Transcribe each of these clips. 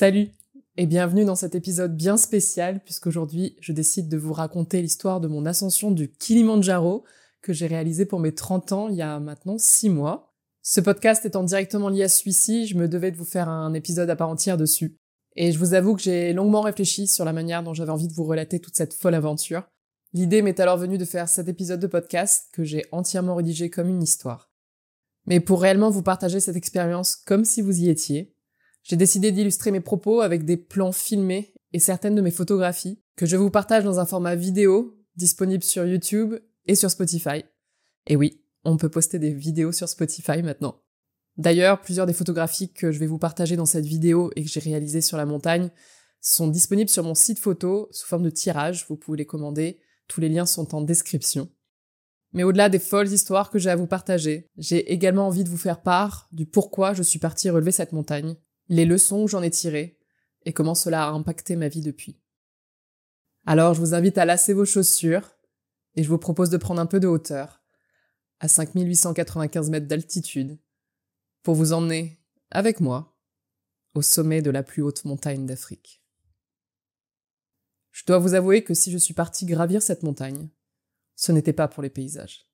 Salut et bienvenue dans cet épisode bien spécial puisqu'aujourd'hui je décide de vous raconter l'histoire de mon ascension du Kilimanjaro que j'ai réalisé pour mes 30 ans il y a maintenant 6 mois. Ce podcast étant directement lié à celui-ci, je me devais de vous faire un épisode à part entière dessus. Et je vous avoue que j'ai longuement réfléchi sur la manière dont j'avais envie de vous relater toute cette folle aventure. L'idée m'est alors venue de faire cet épisode de podcast que j'ai entièrement rédigé comme une histoire. Mais pour réellement vous partager cette expérience comme si vous y étiez, j'ai décidé d'illustrer mes propos avec des plans filmés et certaines de mes photographies que je vous partage dans un format vidéo disponible sur YouTube et sur Spotify. Et oui, on peut poster des vidéos sur Spotify maintenant. D'ailleurs, plusieurs des photographies que je vais vous partager dans cette vidéo et que j'ai réalisées sur la montagne sont disponibles sur mon site photo sous forme de tirage, vous pouvez les commander, tous les liens sont en description. Mais au-delà des folles histoires que j'ai à vous partager, j'ai également envie de vous faire part du pourquoi je suis partie relever cette montagne les leçons que j'en ai tirées et comment cela a impacté ma vie depuis. Alors je vous invite à lasser vos chaussures et je vous propose de prendre un peu de hauteur, à 5895 mètres d'altitude, pour vous emmener, avec moi, au sommet de la plus haute montagne d'Afrique. Je dois vous avouer que si je suis parti gravir cette montagne, ce n'était pas pour les paysages.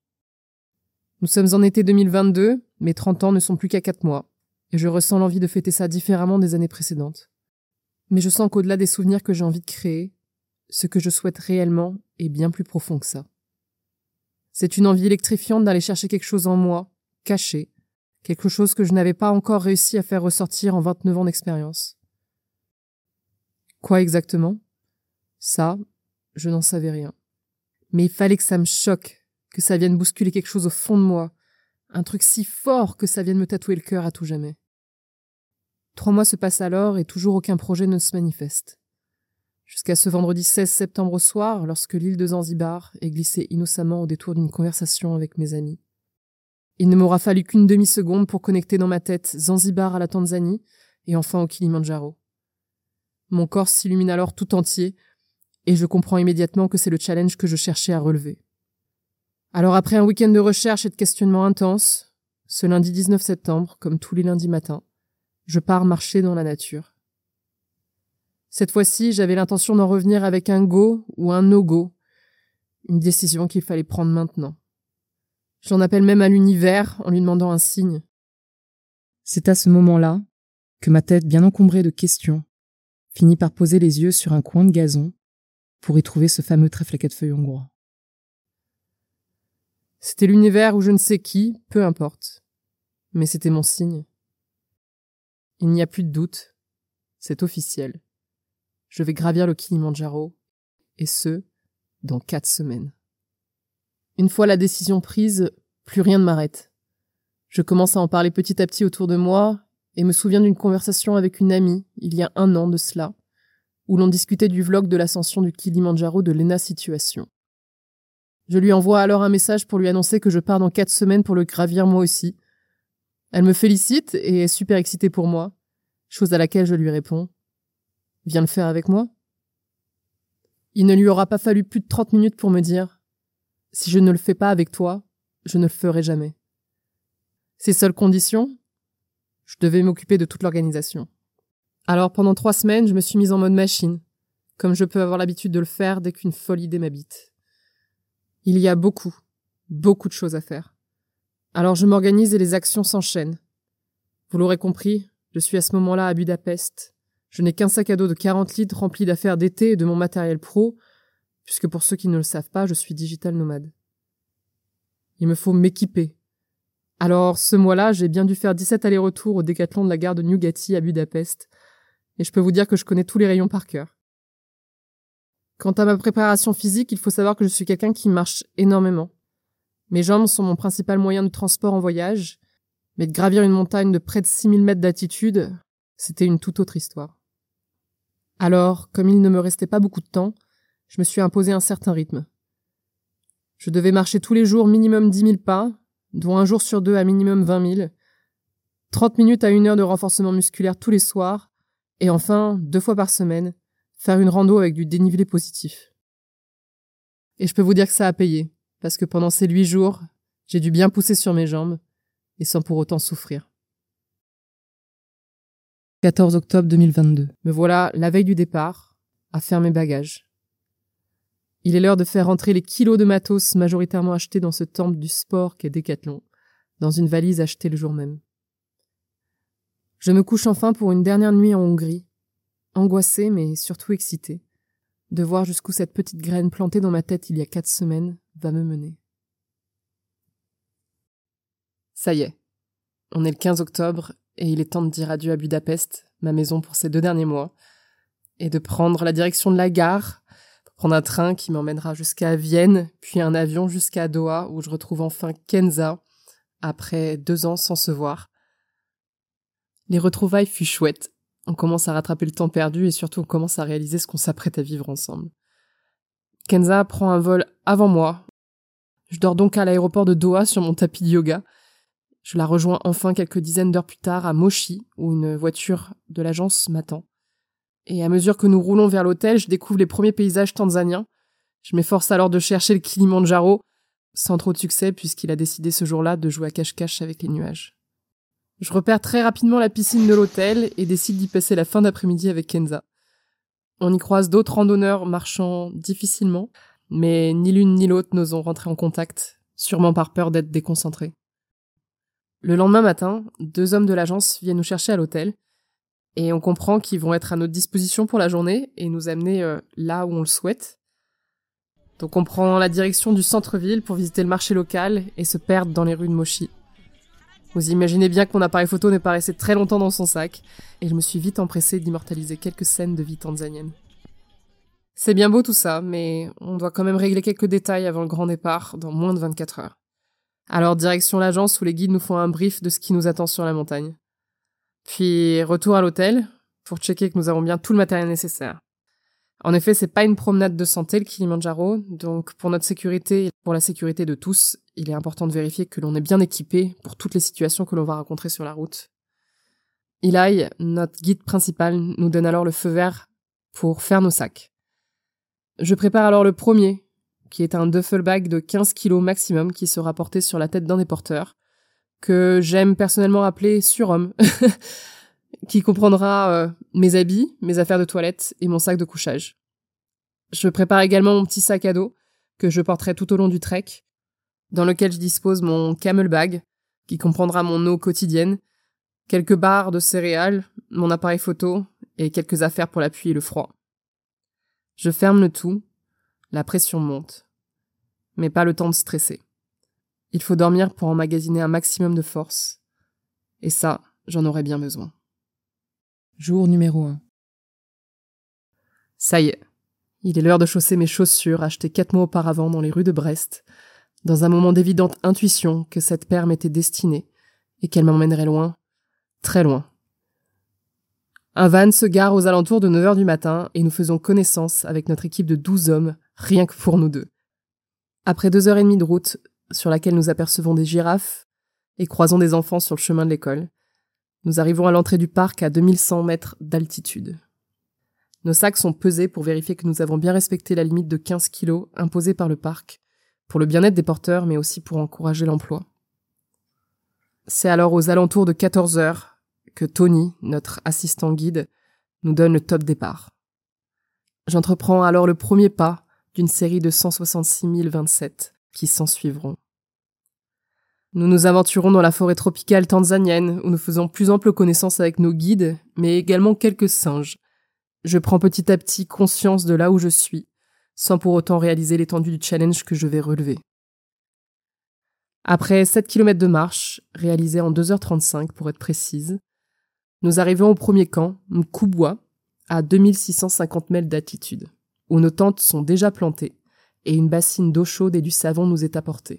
Nous sommes en été 2022, mes 30 ans ne sont plus qu'à 4 mois et je ressens l'envie de fêter ça différemment des années précédentes. Mais je sens qu'au-delà des souvenirs que j'ai envie de créer, ce que je souhaite réellement est bien plus profond que ça. C'est une envie électrifiante d'aller chercher quelque chose en moi, caché, quelque chose que je n'avais pas encore réussi à faire ressortir en 29 ans d'expérience. Quoi exactement? Ça, je n'en savais rien. Mais il fallait que ça me choque, que ça vienne bousculer quelque chose au fond de moi, un truc si fort que ça vienne me tatouer le cœur à tout jamais. Trois mois se passent alors et toujours aucun projet ne se manifeste. Jusqu'à ce vendredi 16 septembre au soir, lorsque l'île de Zanzibar est glissée innocemment au détour d'une conversation avec mes amis. Il ne m'aura fallu qu'une demi-seconde pour connecter dans ma tête Zanzibar à la Tanzanie et enfin au Kilimanjaro. Mon corps s'illumine alors tout entier et je comprends immédiatement que c'est le challenge que je cherchais à relever. Alors après un week-end de recherche et de questionnement intense, ce lundi 19 septembre, comme tous les lundis matins, je pars marcher dans la nature. Cette fois-ci, j'avais l'intention d'en revenir avec un go ou un no-go, une décision qu'il fallait prendre maintenant. J'en appelle même à l'univers en lui demandant un signe. C'est à ce moment-là que ma tête, bien encombrée de questions, finit par poser les yeux sur un coin de gazon pour y trouver ce fameux trèfle à feuilles hongrois. C'était l'univers où je ne sais qui, peu importe. Mais c'était mon signe. Il n'y a plus de doute. C'est officiel. Je vais gravir le Kilimanjaro, et ce, dans quatre semaines. Une fois la décision prise, plus rien ne m'arrête. Je commence à en parler petit à petit autour de moi, et me souviens d'une conversation avec une amie, il y a un an de cela, où l'on discutait du vlog de l'ascension du Kilimanjaro de Lena Situation. Je lui envoie alors un message pour lui annoncer que je pars dans quatre semaines pour le gravir moi aussi, elle me félicite et est super excitée pour moi, chose à laquelle je lui réponds Viens le faire avec moi Il ne lui aura pas fallu plus de trente minutes pour me dire Si je ne le fais pas avec toi, je ne le ferai jamais. Ses seules conditions Je devais m'occuper de toute l'organisation. Alors pendant trois semaines, je me suis mise en mode machine, comme je peux avoir l'habitude de le faire dès qu'une folle idée m'habite. Il y a beaucoup, beaucoup de choses à faire. Alors je m'organise et les actions s'enchaînent. Vous l'aurez compris, je suis à ce moment-là à Budapest. Je n'ai qu'un sac à dos de 40 litres rempli d'affaires d'été et de mon matériel pro, puisque pour ceux qui ne le savent pas, je suis digital nomade. Il me faut m'équiper. Alors, ce mois-là, j'ai bien dû faire 17 allers-retours au décathlon de la gare de Newgati à Budapest, et je peux vous dire que je connais tous les rayons par cœur. Quant à ma préparation physique, il faut savoir que je suis quelqu'un qui marche énormément. Mes jambes sont mon principal moyen de transport en voyage, mais de gravir une montagne de près de 6000 mètres d'altitude, c'était une toute autre histoire. Alors, comme il ne me restait pas beaucoup de temps, je me suis imposé un certain rythme. Je devais marcher tous les jours minimum 10 000 pas, dont un jour sur deux à minimum 20 000, 30 minutes à une heure de renforcement musculaire tous les soirs, et enfin, deux fois par semaine, faire une rando avec du dénivelé positif. Et je peux vous dire que ça a payé parce que pendant ces huit jours, j'ai dû bien pousser sur mes jambes, et sans pour autant souffrir. 14 octobre 2022. Me voilà la veille du départ, à faire mes bagages. Il est l'heure de faire rentrer les kilos de matos majoritairement achetés dans ce temple du sport qu'est Décathlon, dans une valise achetée le jour même. Je me couche enfin pour une dernière nuit en Hongrie, angoissée mais surtout excitée, de voir jusqu'où cette petite graine plantée dans ma tête il y a quatre semaines va me mener. Ça y est, on est le 15 octobre et il est temps de dire adieu à Budapest, ma maison pour ces deux derniers mois, et de prendre la direction de la gare, pour prendre un train qui m'emmènera jusqu'à Vienne, puis un avion jusqu'à Doha, où je retrouve enfin Kenza, après deux ans sans se voir. Les retrouvailles fut chouettes. On commence à rattraper le temps perdu et surtout on commence à réaliser ce qu'on s'apprête à vivre ensemble. Kenza prend un vol avant moi. Je dors donc à l'aéroport de Doha sur mon tapis de yoga, je la rejoins enfin quelques dizaines d'heures plus tard à Moshi, où une voiture de l'agence m'attend. Et à mesure que nous roulons vers l'hôtel, je découvre les premiers paysages tanzaniens. Je m'efforce alors de chercher le Kilimanjaro, sans trop de succès puisqu'il a décidé ce jour-là de jouer à cache-cache avec les nuages. Je repère très rapidement la piscine de l'hôtel et décide d'y passer la fin d'après-midi avec Kenza. On y croise d'autres randonneurs marchant difficilement, mais ni l'une ni l'autre n'osent rentrer en contact, sûrement par peur d'être déconcentrés. Le lendemain matin, deux hommes de l'agence viennent nous chercher à l'hôtel et on comprend qu'ils vont être à notre disposition pour la journée et nous amener euh, là où on le souhaite. Donc on prend la direction du centre-ville pour visiter le marché local et se perdre dans les rues de Moshi. Vous imaginez bien que mon appareil photo n'est pas resté très longtemps dans son sac et je me suis vite empressée d'immortaliser quelques scènes de vie tanzanienne. C'est bien beau tout ça, mais on doit quand même régler quelques détails avant le grand départ dans moins de 24 heures. Alors direction l'agence où les guides nous font un brief de ce qui nous attend sur la montagne. Puis retour à l'hôtel pour checker que nous avons bien tout le matériel nécessaire. En effet, c'est pas une promenade de santé le Kilimanjaro, donc pour notre sécurité et pour la sécurité de tous, il est important de vérifier que l'on est bien équipé pour toutes les situations que l'on va rencontrer sur la route. Eli, notre guide principal, nous donne alors le feu vert pour faire nos sacs. Je prépare alors le premier, qui est un duffel bag de 15 kg maximum qui sera porté sur la tête d'un des porteurs, que j'aime personnellement appeler surhomme, qui comprendra euh, mes habits, mes affaires de toilette et mon sac de couchage. Je prépare également mon petit sac à dos, que je porterai tout au long du trek, dans lequel je dispose mon camel bag, qui comprendra mon eau quotidienne, quelques barres de céréales, mon appareil photo et quelques affaires pour l'appui et le froid. Je ferme le tout, la pression monte mais pas le temps de stresser. Il faut dormir pour emmagasiner un maximum de force. Et ça, j'en aurais bien besoin. Jour numéro 1. Ça y est. Il est l'heure de chausser mes chaussures achetées quatre mois auparavant dans les rues de Brest, dans un moment d'évidente intuition que cette paire m'était destinée et qu'elle m'emmènerait loin, très loin. Un van se gare aux alentours de 9 heures du matin et nous faisons connaissance avec notre équipe de 12 hommes, rien que pour nous deux. Après deux heures et demie de route, sur laquelle nous apercevons des girafes et croisons des enfants sur le chemin de l'école, nous arrivons à l'entrée du parc à 2100 mètres d'altitude. Nos sacs sont pesés pour vérifier que nous avons bien respecté la limite de 15 kilos imposée par le parc, pour le bien-être des porteurs, mais aussi pour encourager l'emploi. C'est alors aux alentours de 14 heures que Tony, notre assistant guide, nous donne le top départ. J'entreprends alors le premier pas d'une série de 166 027 qui s'ensuivront. Nous nous aventurons dans la forêt tropicale tanzanienne où nous faisons plus ample connaissance avec nos guides, mais également quelques singes. Je prends petit à petit conscience de là où je suis, sans pour autant réaliser l'étendue du challenge que je vais relever. Après 7 km de marche, réalisée en 2h35 pour être précise, nous arrivons au premier camp, Mkubwa, à 2650 mètres d'altitude où nos tentes sont déjà plantées, et une bassine d'eau chaude et du savon nous est apportée.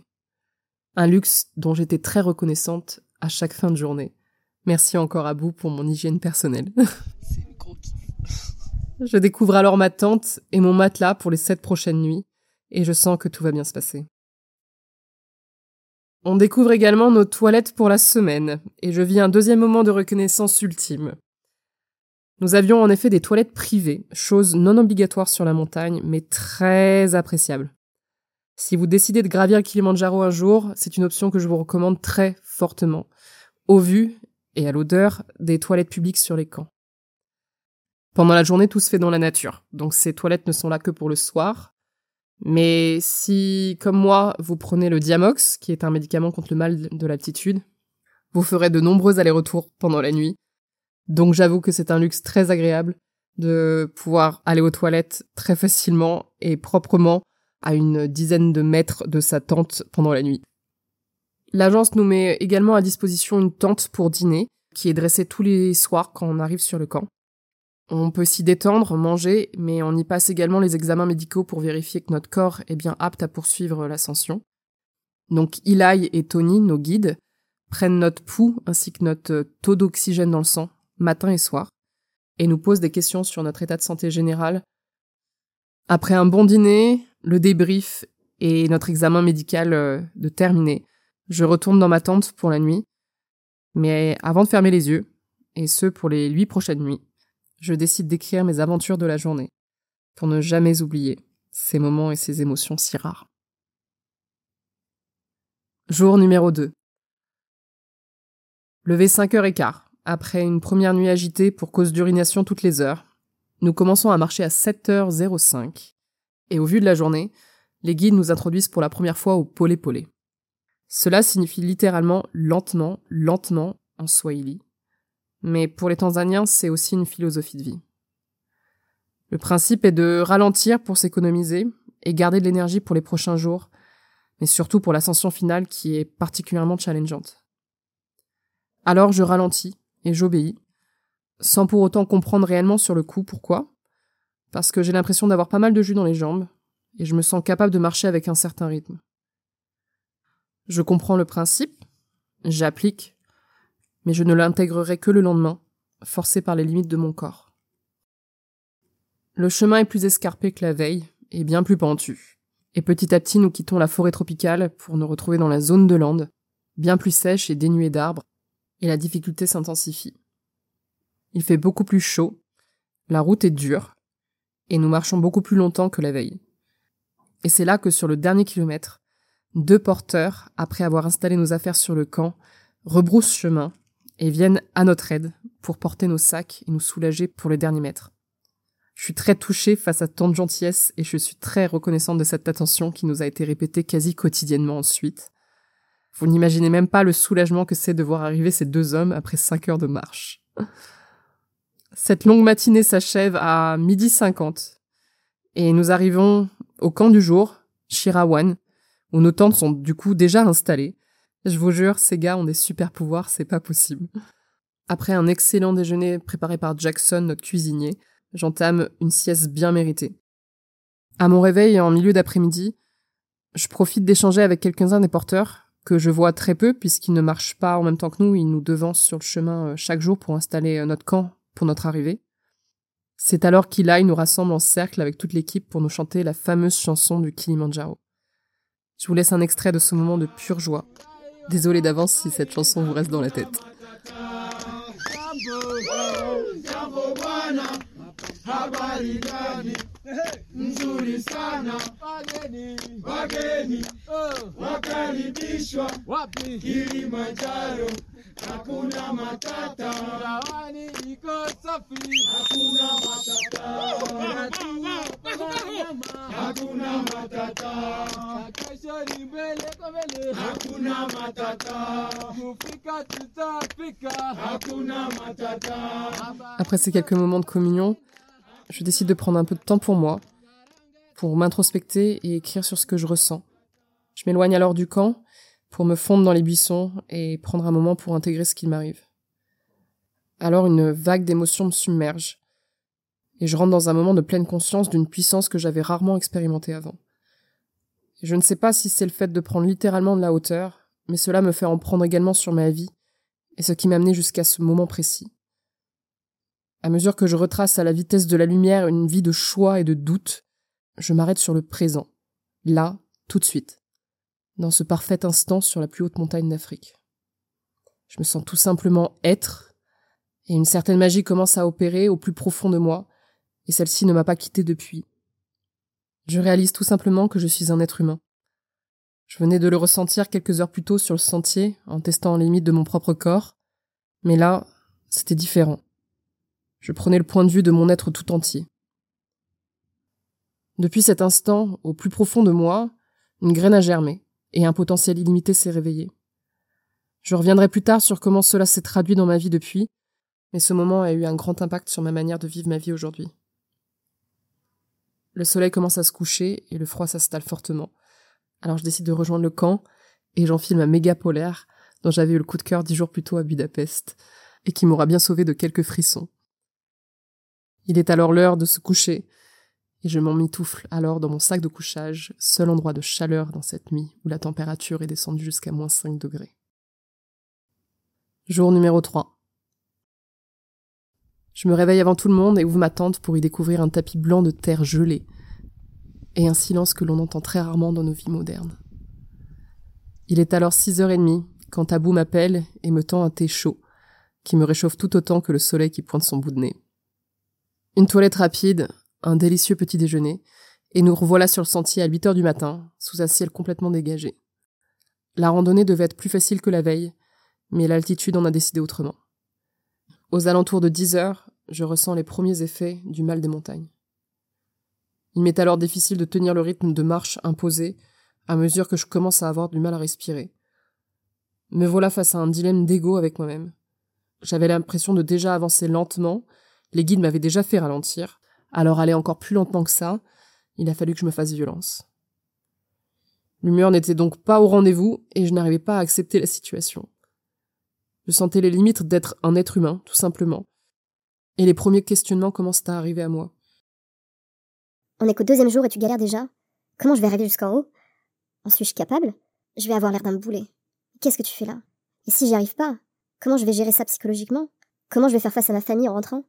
Un luxe dont j'étais très reconnaissante à chaque fin de journée. Merci encore à vous pour mon hygiène personnelle. je découvre alors ma tente et mon matelas pour les sept prochaines nuits, et je sens que tout va bien se passer. On découvre également nos toilettes pour la semaine, et je vis un deuxième moment de reconnaissance ultime. Nous avions en effet des toilettes privées, chose non obligatoire sur la montagne, mais très appréciable. Si vous décidez de gravir Kilimanjaro un jour, c'est une option que je vous recommande très fortement, au vu et à l'odeur des toilettes publiques sur les camps. Pendant la journée, tout se fait dans la nature, donc ces toilettes ne sont là que pour le soir. Mais si, comme moi, vous prenez le Diamox, qui est un médicament contre le mal de l'altitude, vous ferez de nombreux allers-retours pendant la nuit. Donc j'avoue que c'est un luxe très agréable de pouvoir aller aux toilettes très facilement et proprement à une dizaine de mètres de sa tente pendant la nuit. L'agence nous met également à disposition une tente pour dîner, qui est dressée tous les soirs quand on arrive sur le camp. On peut s'y détendre, manger, mais on y passe également les examens médicaux pour vérifier que notre corps est bien apte à poursuivre l'ascension. Donc Eli et Tony, nos guides, prennent notre pouls ainsi que notre taux d'oxygène dans le sang, matin et soir, et nous posent des questions sur notre état de santé général. Après un bon dîner, le débrief et notre examen médical euh, de terminé, je retourne dans ma tente pour la nuit. Mais avant de fermer les yeux, et ce pour les huit prochaines nuits, je décide d'écrire mes aventures de la journée, pour ne jamais oublier ces moments et ces émotions si rares. Jour numéro 2. Levé 5h15, après une première nuit agitée pour cause d'urination toutes les heures, nous commençons à marcher à 7h05, et au vu de la journée, les guides nous introduisent pour la première fois au polé polé. Cela signifie littéralement lentement, lentement en swahili. Mais pour les Tanzaniens, c'est aussi une philosophie de vie. Le principe est de ralentir pour s'économiser et garder de l'énergie pour les prochains jours, mais surtout pour l'ascension finale qui est particulièrement challengeante. Alors je ralentis et j'obéis, sans pour autant comprendre réellement sur le coup pourquoi, parce que j'ai l'impression d'avoir pas mal de jus dans les jambes, et je me sens capable de marcher avec un certain rythme. Je comprends le principe, j'applique, mais je ne l'intégrerai que le lendemain, forcé par les limites de mon corps. Le chemin est plus escarpé que la veille, et bien plus pentu. Et petit à petit, nous quittons la forêt tropicale pour nous retrouver dans la zone de lande, bien plus sèche et dénuée d'arbres, et la difficulté s'intensifie. Il fait beaucoup plus chaud, la route est dure, et nous marchons beaucoup plus longtemps que la veille. Et c'est là que sur le dernier kilomètre, deux porteurs, après avoir installé nos affaires sur le camp, rebroussent chemin et viennent à notre aide pour porter nos sacs et nous soulager pour les derniers mètres. Je suis très touchée face à tant de gentillesse et je suis très reconnaissante de cette attention qui nous a été répétée quasi quotidiennement ensuite. Vous n'imaginez même pas le soulagement que c'est de voir arriver ces deux hommes après cinq heures de marche. Cette longue matinée s'achève à midi cinquante et nous arrivons au camp du jour, Shirawan, où nos tentes sont du coup déjà installées. Je vous jure, ces gars ont des super pouvoirs, c'est pas possible. Après un excellent déjeuner préparé par Jackson, notre cuisinier, j'entame une sieste bien méritée. À mon réveil en milieu d'après-midi, je profite d'échanger avec quelques-uns des porteurs, que je vois très peu puisqu'ils ne marchent pas en même temps que nous, ils nous devancent sur le chemin euh, chaque jour pour installer euh, notre camp pour notre arrivée. C'est alors qu'Ilai nous rassemble en cercle avec toute l'équipe pour nous chanter la fameuse chanson du Kilimanjaro. Je vous laisse un extrait de ce moment de pure joie. Désolé d'avance si cette chanson vous reste dans la tête. Mzuri sana wageni wageni wakaribishwa wapi Kilimanjaro hakuna matata. Ndawani iko safi. Hakuna matata. Hakuna matata. Kesho ni mbele kwa mbele. Hakuna matata. Kufika tutafika. Hakuna matata. Après ces quelques moments de communion je décide de prendre un peu de temps pour moi, pour m'introspecter et écrire sur ce que je ressens. Je m'éloigne alors du camp pour me fondre dans les buissons et prendre un moment pour intégrer ce qui m'arrive. Alors une vague d'émotions me submerge, et je rentre dans un moment de pleine conscience d'une puissance que j'avais rarement expérimentée avant. je ne sais pas si c'est le fait de prendre littéralement de la hauteur, mais cela me fait en prendre également sur ma vie, et ce qui m'a amené jusqu'à ce moment précis. À mesure que je retrace à la vitesse de la lumière une vie de choix et de doute, je m'arrête sur le présent, là, tout de suite, dans ce parfait instant sur la plus haute montagne d'Afrique. Je me sens tout simplement être, et une certaine magie commence à opérer au plus profond de moi, et celle-ci ne m'a pas quitté depuis. Je réalise tout simplement que je suis un être humain. Je venais de le ressentir quelques heures plus tôt sur le sentier, en testant les limites de mon propre corps, mais là, c'était différent. Je prenais le point de vue de mon être tout entier. Depuis cet instant, au plus profond de moi, une graine a germé, et un potentiel illimité s'est réveillé. Je reviendrai plus tard sur comment cela s'est traduit dans ma vie depuis, mais ce moment a eu un grand impact sur ma manière de vivre ma vie aujourd'hui. Le soleil commence à se coucher et le froid s'installe fortement. Alors je décide de rejoindre le camp et j'enfile ma méga polaire dont j'avais eu le coup de cœur dix jours plus tôt à Budapest et qui m'aura bien sauvé de quelques frissons. Il est alors l'heure de se coucher et je m'en mitoufle alors dans mon sac de couchage, seul endroit de chaleur dans cette nuit où la température est descendue jusqu'à moins 5 degrés. Jour numéro 3. Je me réveille avant tout le monde et ouvre ma tente pour y découvrir un tapis blanc de terre gelée et un silence que l'on entend très rarement dans nos vies modernes. Il est alors 6h30 quand Tabou m'appelle et me tend un thé chaud, qui me réchauffe tout autant que le soleil qui pointe son bout de nez. Une toilette rapide, un délicieux petit déjeuner, et nous revoilà sur le sentier à 8 heures du matin, sous un ciel complètement dégagé. La randonnée devait être plus facile que la veille, mais l'altitude en a décidé autrement. Aux alentours de 10 heures, je ressens les premiers effets du mal des montagnes. Il m'est alors difficile de tenir le rythme de marche imposé à mesure que je commence à avoir du mal à respirer. Me voilà face à un dilemme d'ego avec moi-même. J'avais l'impression de déjà avancer lentement, les guides m'avaient déjà fait ralentir, alors aller encore plus lentement que ça, il a fallu que je me fasse violence. L'humeur n'était donc pas au rendez-vous et je n'arrivais pas à accepter la situation. Je sentais les limites d'être un être humain, tout simplement. Et les premiers questionnements commencent à arriver à moi. On est qu'au deuxième jour et tu galères déjà Comment je vais arriver jusqu'en haut? En suis-je capable? Je vais avoir l'air d'un boulet. Qu'est-ce que tu fais là? Et si j'y arrive pas Comment je vais gérer ça psychologiquement? Comment je vais faire face à ma famille en rentrant?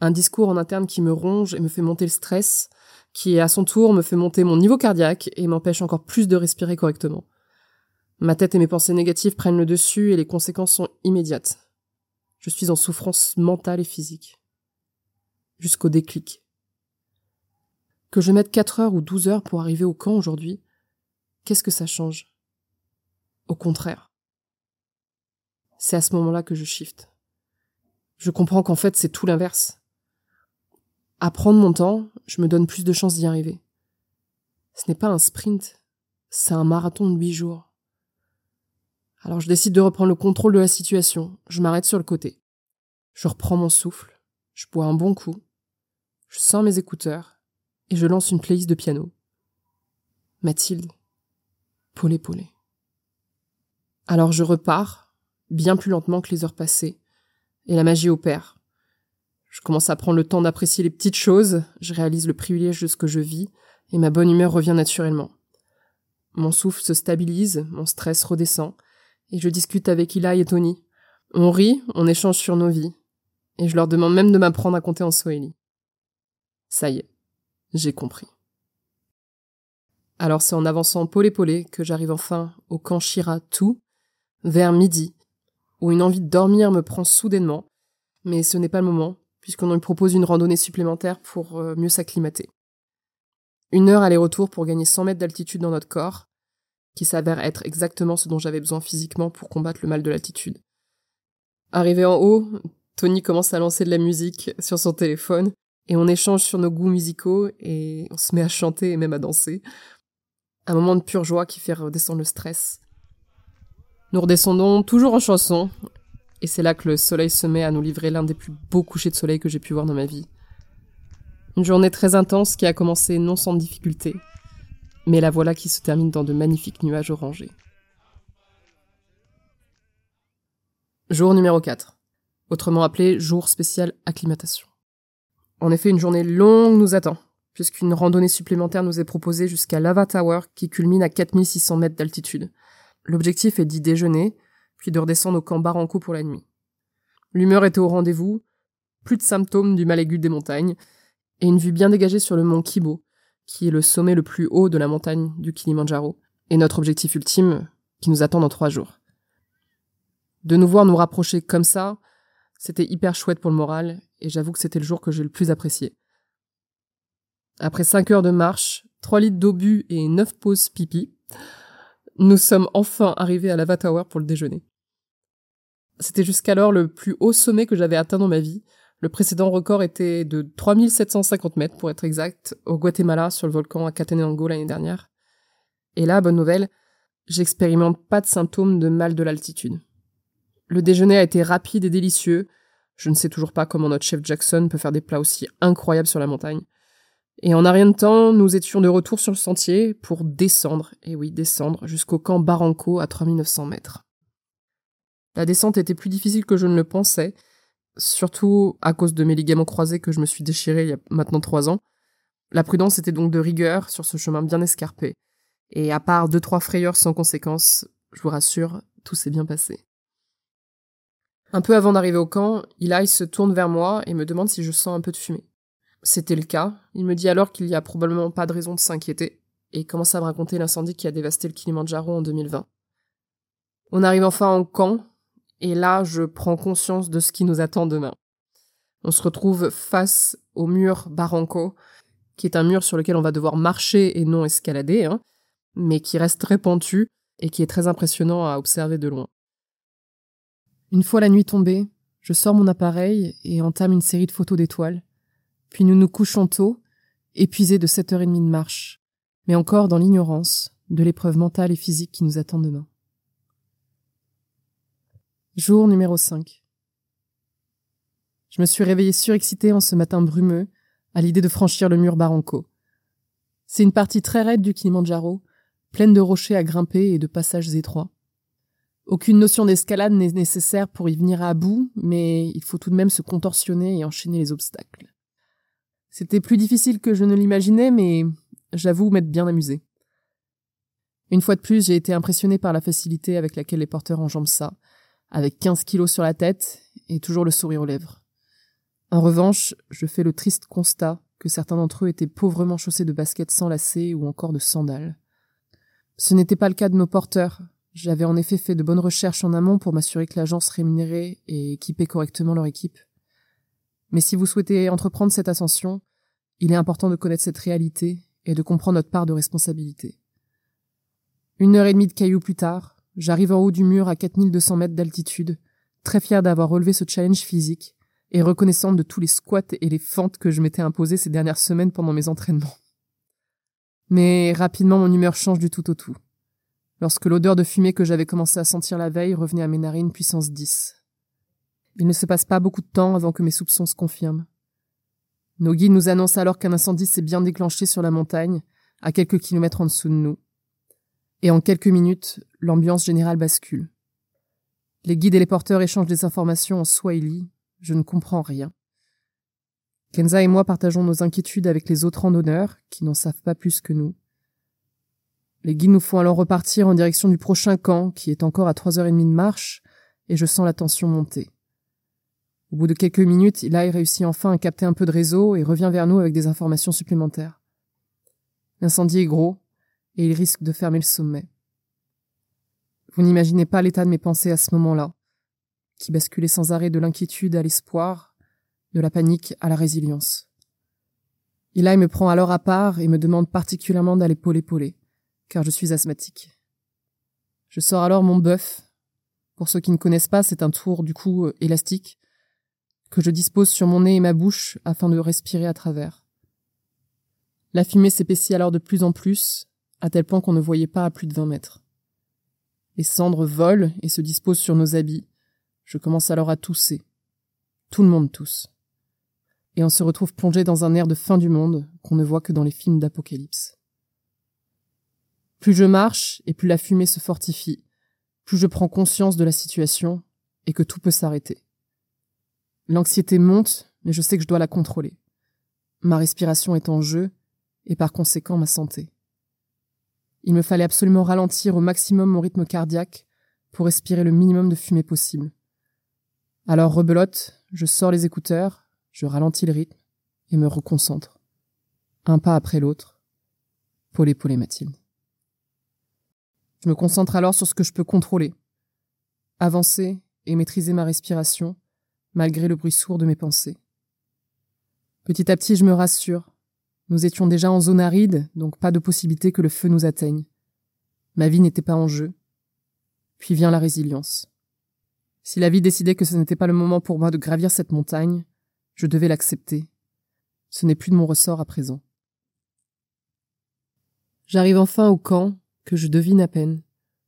Un discours en interne qui me ronge et me fait monter le stress, qui à son tour me fait monter mon niveau cardiaque et m'empêche encore plus de respirer correctement. Ma tête et mes pensées négatives prennent le dessus et les conséquences sont immédiates. Je suis en souffrance mentale et physique. Jusqu'au déclic. Que je mette 4 heures ou 12 heures pour arriver au camp aujourd'hui, qu'est-ce que ça change? Au contraire. C'est à ce moment-là que je shift. Je comprends qu'en fait c'est tout l'inverse. À prendre mon temps, je me donne plus de chances d'y arriver. Ce n'est pas un sprint, c'est un marathon de huit jours. Alors je décide de reprendre le contrôle de la situation, je m'arrête sur le côté. Je reprends mon souffle, je bois un bon coup, je sors mes écouteurs et je lance une playlist de piano. Mathilde, Paulé Paulé. Alors je repars, bien plus lentement que les heures passées, et la magie opère. Je commence à prendre le temps d'apprécier les petites choses, je réalise le privilège de ce que je vis, et ma bonne humeur revient naturellement. Mon souffle se stabilise, mon stress redescend, et je discute avec Eli et Tony. On rit, on échange sur nos vies, et je leur demande même de m'apprendre à compter en Swahili. Ça y est, j'ai compris. Alors c'est en avançant polé-polé que j'arrive enfin au camp Shira tout, vers midi, où une envie de dormir me prend soudainement, mais ce n'est pas le moment, puisqu'on nous propose une randonnée supplémentaire pour euh, mieux s'acclimater. Une heure aller-retour pour gagner 100 mètres d'altitude dans notre corps, qui s'avère être exactement ce dont j'avais besoin physiquement pour combattre le mal de l'altitude. Arrivé en haut, Tony commence à lancer de la musique sur son téléphone, et on échange sur nos goûts musicaux, et on se met à chanter et même à danser. Un moment de pure joie qui fait redescendre le stress. Nous redescendons toujours en chanson, et c'est là que le soleil se met à nous livrer l'un des plus beaux couchers de soleil que j'ai pu voir dans ma vie. Une journée très intense qui a commencé non sans difficulté, mais la voilà qui se termine dans de magnifiques nuages orangés. Jour numéro 4, autrement appelé jour spécial acclimatation. En effet, une journée longue nous attend, puisqu'une randonnée supplémentaire nous est proposée jusqu'à Lava Tower qui culmine à 4600 mètres d'altitude. L'objectif est d'y déjeuner, de redescendre au camp Barranco pour la nuit. L'humeur était au rendez-vous, plus de symptômes du mal aigu des montagnes, et une vue bien dégagée sur le mont Kibo, qui est le sommet le plus haut de la montagne du Kilimanjaro, et notre objectif ultime, qui nous attend dans trois jours. De nous voir nous rapprocher comme ça, c'était hyper chouette pour le moral, et j'avoue que c'était le jour que j'ai le plus apprécié. Après cinq heures de marche, trois litres bu et neuf pauses pipi, nous sommes enfin arrivés à Lava Tower pour le déjeuner. C'était jusqu'alors le plus haut sommet que j'avais atteint dans ma vie, Le précédent record était de 3750 mètres, pour être exact, au Guatemala, sur le volcan Acatenango l'année dernière. Et là, bonne nouvelle, j'expérimente pas de symptômes de mal de l'altitude. Le déjeuner a été rapide et délicieux. Je ne sais toujours pas comment notre chef Jackson peut faire des plats aussi incroyables sur la montagne. Et en un rien de temps, nous étions de retour sur le sentier pour descendre, et oui, descendre, jusqu'au camp Barranco à 3900 mètres. La descente était plus difficile que je ne le pensais, surtout à cause de mes ligaments croisés que je me suis déchiré il y a maintenant trois ans. La prudence était donc de rigueur sur ce chemin bien escarpé. Et à part deux trois frayeurs sans conséquence, je vous rassure, tout s'est bien passé. Un peu avant d'arriver au camp, Eli se tourne vers moi et me demande si je sens un peu de fumée. C'était le cas. Il me dit alors qu'il n'y a probablement pas de raison de s'inquiéter et commence à me raconter l'incendie qui a dévasté le Kilimanjaro en 2020. On arrive enfin en camp et là je prends conscience de ce qui nous attend demain. On se retrouve face au mur Barranco, qui est un mur sur lequel on va devoir marcher et non escalader, hein, mais qui reste très et qui est très impressionnant à observer de loin. Une fois la nuit tombée, je sors mon appareil et entame une série de photos d'étoiles. Puis nous nous couchons tôt, épuisés de sept heures et demie de marche, mais encore dans l'ignorance de l'épreuve mentale et physique qui nous attend demain. Jour numéro 5. Je me suis réveillée surexcitée en ce matin brumeux à l'idée de franchir le mur Barranco. C'est une partie très raide du Kilimanjaro, pleine de rochers à grimper et de passages étroits. Aucune notion d'escalade n'est nécessaire pour y venir à bout, mais il faut tout de même se contorsionner et enchaîner les obstacles. C'était plus difficile que je ne l'imaginais, mais j'avoue m'être bien amusé. Une fois de plus, j'ai été impressionné par la facilité avec laquelle les porteurs enjambent ça, avec 15 kilos sur la tête et toujours le sourire aux lèvres. En revanche, je fais le triste constat que certains d'entre eux étaient pauvrement chaussés de baskets sans lacets ou encore de sandales. Ce n'était pas le cas de nos porteurs. J'avais en effet fait de bonnes recherches en amont pour m'assurer que l'agence rémunérait et équipait correctement leur équipe. Mais si vous souhaitez entreprendre cette ascension, il est important de connaître cette réalité et de comprendre notre part de responsabilité. Une heure et demie de cailloux plus tard, J'arrive en haut du mur à 4200 mètres d'altitude, très fier d'avoir relevé ce challenge physique et reconnaissante de tous les squats et les fentes que je m'étais imposés ces dernières semaines pendant mes entraînements. Mais rapidement mon humeur change du tout au tout. Lorsque l'odeur de fumée que j'avais commencé à sentir la veille revenait à mes narines puissance 10. Il ne se passe pas beaucoup de temps avant que mes soupçons se confirment. Nos guides nous annoncent alors qu'un incendie s'est bien déclenché sur la montagne, à quelques kilomètres en dessous de nous. Et en quelques minutes, l'ambiance générale bascule. Les guides et les porteurs échangent des informations en swahili. Je ne comprends rien. Kenza et moi partageons nos inquiétudes avec les autres randonneurs, qui n'en savent pas plus que nous. Les guides nous font alors repartir en direction du prochain camp, qui est encore à trois heures et demie de marche, et je sens la tension monter. Au bout de quelques minutes, il a réussi enfin à capter un peu de réseau et revient vers nous avec des informations supplémentaires. L'incendie est gros, et il risque de fermer le sommet. Vous n'imaginez pas l'état de mes pensées à ce moment-là, qui basculait sans arrêt de l'inquiétude à l'espoir, de la panique à la résilience. Eli me prend alors à part et me demande particulièrement d'aller pôle-épauler, car je suis asthmatique. Je sors alors mon bœuf. Pour ceux qui ne connaissent pas, c'est un tour du cou euh, élastique que je dispose sur mon nez et ma bouche afin de respirer à travers. La fumée s'épaissit alors de plus en plus, à tel point qu'on ne voyait pas à plus de vingt mètres. Les cendres volent et se disposent sur nos habits. Je commence alors à tousser. Tout le monde tousse. Et on se retrouve plongé dans un air de fin du monde qu'on ne voit que dans les films d'apocalypse. Plus je marche et plus la fumée se fortifie, plus je prends conscience de la situation et que tout peut s'arrêter. L'anxiété monte, mais je sais que je dois la contrôler. Ma respiration est en jeu et par conséquent ma santé. Il me fallait absolument ralentir au maximum mon rythme cardiaque pour respirer le minimum de fumée possible. Alors rebelote, je sors les écouteurs, je ralentis le rythme et me reconcentre. Un pas après l'autre. Paul épaulé Mathilde. Je me concentre alors sur ce que je peux contrôler. Avancer et maîtriser ma respiration, malgré le bruit sourd de mes pensées. Petit à petit, je me rassure, nous étions déjà en zone aride, donc pas de possibilité que le feu nous atteigne. Ma vie n'était pas en jeu. Puis vient la résilience. Si la vie décidait que ce n'était pas le moment pour moi de gravir cette montagne, Je devais l'accepter. Ce n'est plus de mon ressort à présent. J'arrive enfin au camp, que je devine à peine,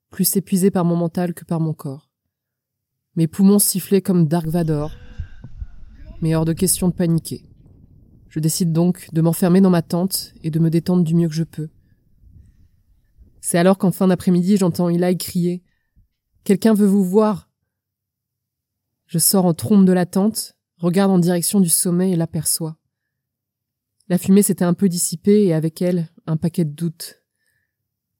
plus épuisé par mon mental que par mon corps. Mes poumons sifflaient comme Dark Vador, mais hors de question de paniquer. Je décide donc de m'enfermer dans ma tente et de me détendre du mieux que je peux. C'est alors qu'en fin d'après-midi, j'entends Eli crier Quelqu'un veut vous voir. Je sors en trompe de la tente, regarde en direction du sommet et l'aperçois. La fumée s'était un peu dissipée et avec elle un paquet de doutes.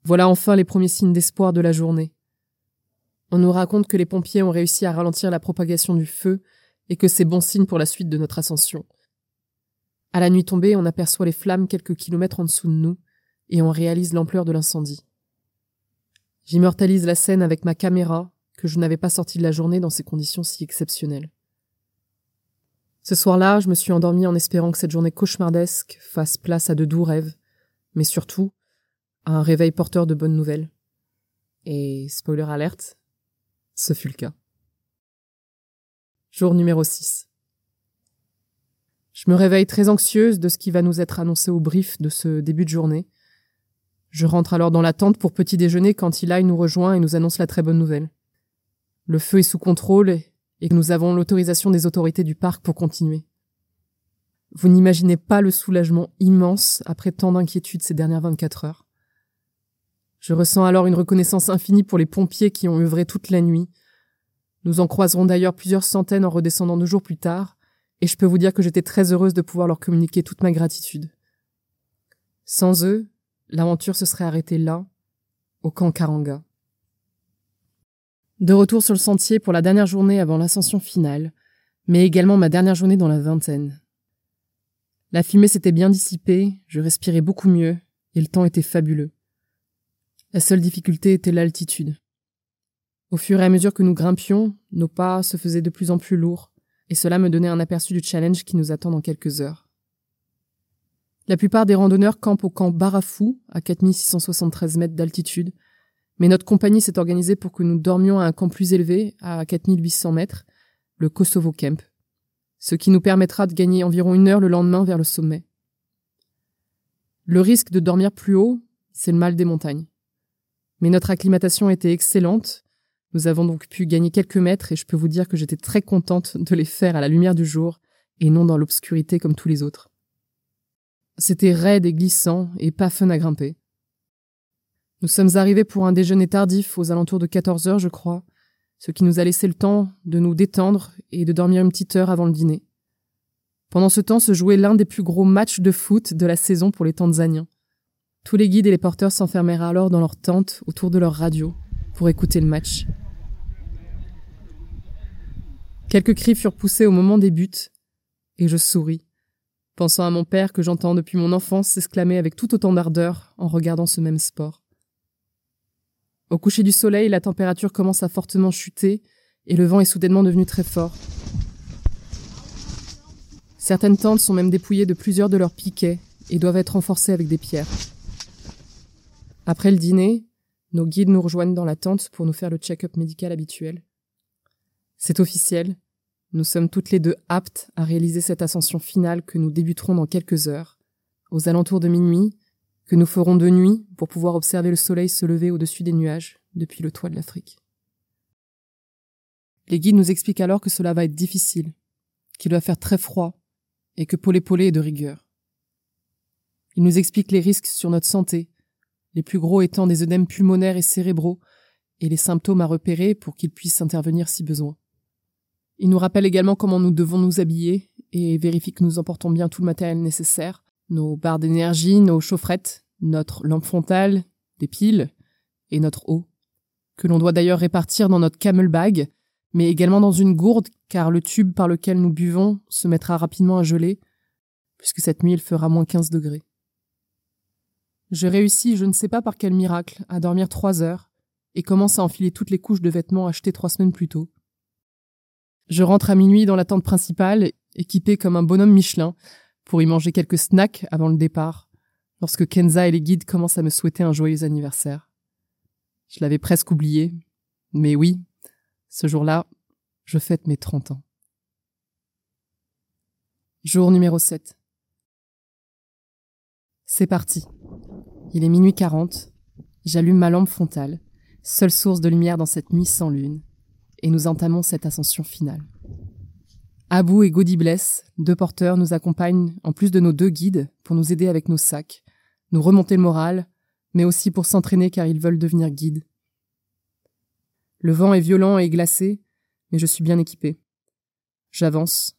Voilà enfin les premiers signes d'espoir de la journée. On nous raconte que les pompiers ont réussi à ralentir la propagation du feu et que c'est bon signe pour la suite de notre ascension. À la nuit tombée, on aperçoit les flammes quelques kilomètres en dessous de nous et on réalise l'ampleur de l'incendie. J'immortalise la scène avec ma caméra que je n'avais pas sortie de la journée dans ces conditions si exceptionnelles. Ce soir-là, je me suis endormie en espérant que cette journée cauchemardesque fasse place à de doux rêves, mais surtout à un réveil porteur de bonnes nouvelles. Et spoiler alerte, ce fut le cas. Jour numéro 6. Je me réveille très anxieuse de ce qui va nous être annoncé au brief de ce début de journée, je rentre alors dans la tente pour petit déjeuner quand Eli nous rejoint et nous annonce la très bonne nouvelle. Le feu est sous contrôle et nous avons l'autorisation des autorités du parc pour continuer. Vous n'imaginez pas le soulagement immense après tant d'inquiétudes ces dernières 24 heures. Je ressens alors une reconnaissance infinie pour les pompiers qui ont œuvré toute la nuit. Nous en croiserons d'ailleurs plusieurs centaines en redescendant deux jours plus tard, et je peux vous dire que j'étais très heureuse de pouvoir leur communiquer toute ma gratitude. Sans eux, L'aventure se serait arrêtée là, au camp Karanga. De retour sur le sentier pour la dernière journée avant l'ascension finale, mais également ma dernière journée dans la vingtaine. La fumée s'était bien dissipée, je respirais beaucoup mieux, et le temps était fabuleux. La seule difficulté était l'altitude. Au fur et à mesure que nous grimpions, nos pas se faisaient de plus en plus lourds, et cela me donnait un aperçu du challenge qui nous attend dans quelques heures. La plupart des randonneurs campent au camp Barafou, à 4673 mètres d'altitude, mais notre compagnie s'est organisée pour que nous dormions à un camp plus élevé, à 4800 mètres, le Kosovo Camp, ce qui nous permettra de gagner environ une heure le lendemain vers le sommet. Le risque de dormir plus haut, c'est le mal des montagnes. Mais notre acclimatation était excellente, nous avons donc pu gagner quelques mètres et je peux vous dire que j'étais très contente de les faire à la lumière du jour et non dans l'obscurité comme tous les autres. C'était raide et glissant et pas fun à grimper. Nous sommes arrivés pour un déjeuner tardif aux alentours de 14 heures, je crois, ce qui nous a laissé le temps de nous détendre et de dormir une petite heure avant le dîner. Pendant ce temps se jouait l'un des plus gros matchs de foot de la saison pour les Tanzaniens. Tous les guides et les porteurs s'enfermèrent alors dans leur tente autour de leur radio pour écouter le match. Quelques cris furent poussés au moment des buts, et je souris pensant à mon père que j'entends depuis mon enfance s'exclamer avec tout autant d'ardeur en regardant ce même sport. Au coucher du soleil, la température commence à fortement chuter et le vent est soudainement devenu très fort. Certaines tentes sont même dépouillées de plusieurs de leurs piquets et doivent être renforcées avec des pierres. Après le dîner, nos guides nous rejoignent dans la tente pour nous faire le check-up médical habituel. C'est officiel, nous sommes toutes les deux aptes à réaliser cette ascension finale que nous débuterons dans quelques heures, aux alentours de minuit, que nous ferons de nuit pour pouvoir observer le soleil se lever au-dessus des nuages depuis le toit de l'Afrique. Les guides nous expliquent alors que cela va être difficile, qu'il va faire très froid et que Polé Polé est de rigueur. Ils nous expliquent les risques sur notre santé, les plus gros étant des œdèmes pulmonaires et cérébraux et les symptômes à repérer pour qu'ils puissent intervenir si besoin. Il nous rappelle également comment nous devons nous habiller et vérifie que nous emportons bien tout le matériel nécessaire, nos barres d'énergie, nos chaufferettes, notre lampe frontale, des piles et notre eau, que l'on doit d'ailleurs répartir dans notre camel bag, mais également dans une gourde car le tube par lequel nous buvons se mettra rapidement à geler, puisque cette nuit il fera moins 15 degrés. Je réussis, je ne sais pas par quel miracle, à dormir trois heures et commence à enfiler toutes les couches de vêtements achetées trois semaines plus tôt. Je rentre à minuit dans la tente principale, équipée comme un bonhomme Michelin, pour y manger quelques snacks avant le départ, lorsque Kenza et les guides commencent à me souhaiter un joyeux anniversaire. Je l'avais presque oublié, mais oui, ce jour-là, je fête mes 30 ans. Jour numéro 7. C'est parti. Il est minuit 40. J'allume ma lampe frontale, seule source de lumière dans cette nuit sans lune, et nous entamons cette ascension finale. Abou et Godi Bless, deux porteurs, nous accompagnent en plus de nos deux guides pour nous aider avec nos sacs, nous remonter le moral, mais aussi pour s'entraîner car ils veulent devenir guides. Le vent est violent et glacé, mais je suis bien équipé. J'avance,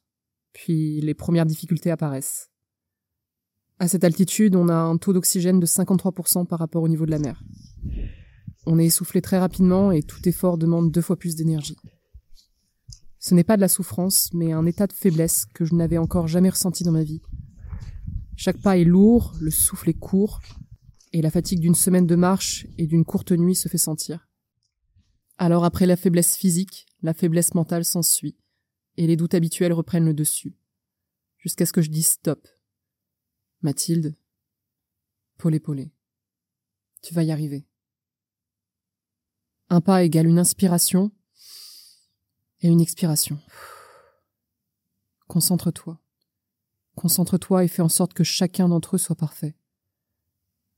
puis les premières difficultés apparaissent. À cette altitude, on a un taux d'oxygène de 53% par rapport au niveau de la mer. On est essoufflé très rapidement et tout effort demande deux fois plus d'énergie. Ce n'est pas de la souffrance, mais un état de faiblesse que je n'avais encore jamais ressenti dans ma vie. Chaque pas est lourd, le souffle est court, et la fatigue d'une semaine de marche et d'une courte nuit se fait sentir. Alors après la faiblesse physique, la faiblesse mentale s'ensuit, et les doutes habituels reprennent le dessus, jusqu'à ce que je dise stop. Mathilde, Paul épaulé. Tu vas y arriver. Un pas égale une inspiration et une expiration. Concentre-toi. Concentre-toi et fais en sorte que chacun d'entre eux soit parfait.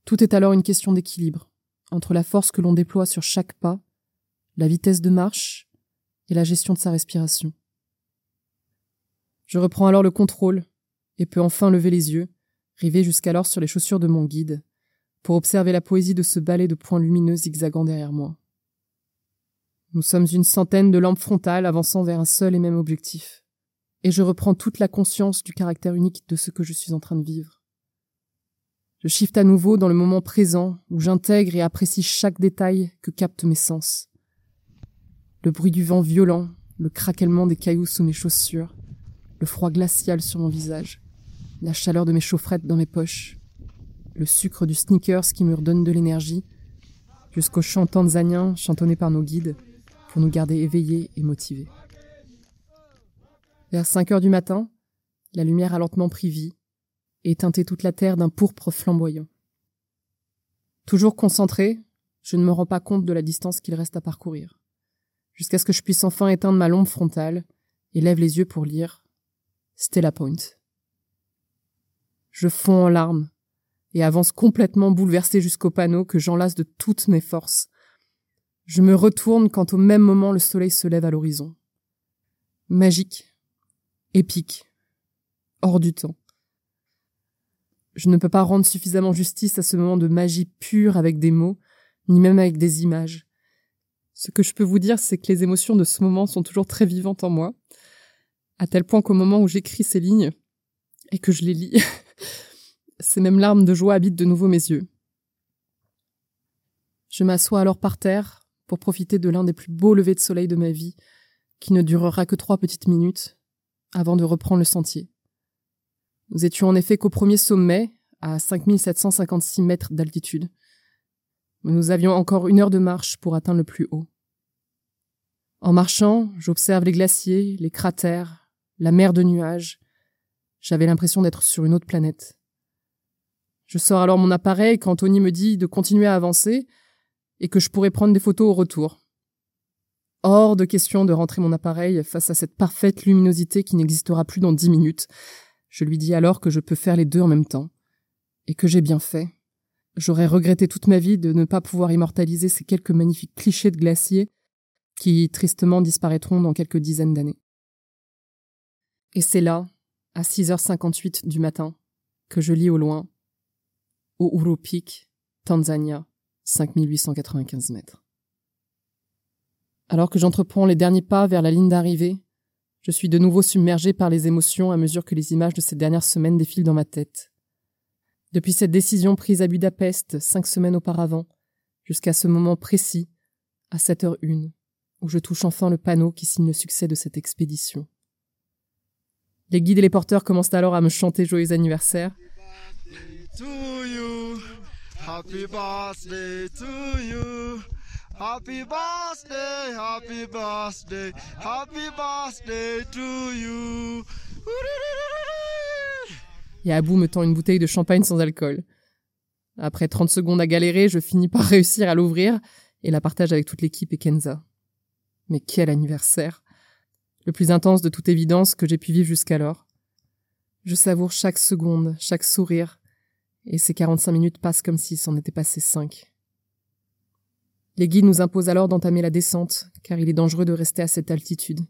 Tout est alors une question d'équilibre entre la force que l'on déploie sur chaque pas, la vitesse de marche et la gestion de sa respiration. Je reprends alors le contrôle et peux enfin lever les yeux, river jusqu'alors sur les chaussures de mon guide, pour observer la poésie de ce balai de points lumineux zigzagant derrière moi. Nous sommes une centaine de lampes frontales avançant vers un seul et même objectif, et je reprends toute la conscience du caractère unique de ce que je suis en train de vivre. Je shift à nouveau dans le moment présent où j'intègre et apprécie chaque détail que captent mes sens. Le bruit du vent violent, le craquellement des cailloux sous mes chaussures, le froid glacial sur mon visage, la chaleur de mes chaufferettes dans mes poches, le sucre du sneakers qui me redonne de l'énergie, jusqu'au chant tanzanien chantonné par nos guides pour nous garder éveillés et motivés. Vers cinq heures du matin, la lumière a lentement pris vie et teinté toute la terre d'un pourpre flamboyant. Toujours concentré, je ne me rends pas compte de la distance qu'il reste à parcourir, jusqu'à ce que je puisse enfin éteindre ma lampe frontale et lève les yeux pour lire Stella Point. Je fonds en larmes et avance complètement bouleversé jusqu'au panneau que j'enlace de toutes mes forces. Je me retourne quand au même moment le soleil se lève à l'horizon. Magique, épique, hors du temps. Je ne peux pas rendre suffisamment justice à ce moment de magie pure avec des mots, ni même avec des images. Ce que je peux vous dire, c'est que les émotions de ce moment sont toujours très vivantes en moi, à tel point qu'au moment où j'écris ces lignes et que je les lis, ces mêmes larmes de joie habitent de nouveau mes yeux. Je m'assois alors par terre pour profiter de l'un des plus beaux levers de soleil de ma vie, qui ne durera que trois petites minutes, avant de reprendre le sentier. Nous étions en effet qu'au premier sommet, à 5756 mètres d'altitude. nous avions encore une heure de marche pour atteindre le plus haut. En marchant, j'observe les glaciers, les cratères, la mer de nuages. J'avais l'impression d'être sur une autre planète. Je sors alors mon appareil quand Tony me dit de continuer à avancer et que je pourrais prendre des photos au retour. Hors de question de rentrer mon appareil face à cette parfaite luminosité qui n'existera plus dans dix minutes. Je lui dis alors que je peux faire les deux en même temps. Et que j'ai bien fait. J'aurais regretté toute ma vie de ne pas pouvoir immortaliser ces quelques magnifiques clichés de glaciers qui tristement disparaîtront dans quelques dizaines d'années. Et c'est là, à 6h58 du matin, que je lis au loin Uhuru Peak, Tanzania, 5895 mètres. Alors que j'entreprends les derniers pas vers la ligne d'arrivée, je suis de nouveau submergé par les émotions à mesure que les images de ces dernières semaines défilent dans ma tête. Depuis cette décision prise à Budapest cinq semaines auparavant, jusqu'à ce moment précis, à 7h01, où je touche enfin le panneau qui signe le succès de cette expédition. Les guides et les porteurs commencent alors à me chanter joyeux anniversaire. Et Abou me tend une bouteille de champagne sans alcool. Après 30 secondes à galérer, je finis par réussir à l'ouvrir et la partage avec toute l'équipe et Kenza. Mais quel anniversaire le plus intense de toute évidence que j'ai pu vivre jusqu'alors. Je savoure chaque seconde, chaque sourire, et ces 45 minutes passent comme s'il s'en était passé cinq. Les guides nous imposent alors d'entamer la descente, car il est dangereux de rester à cette altitude.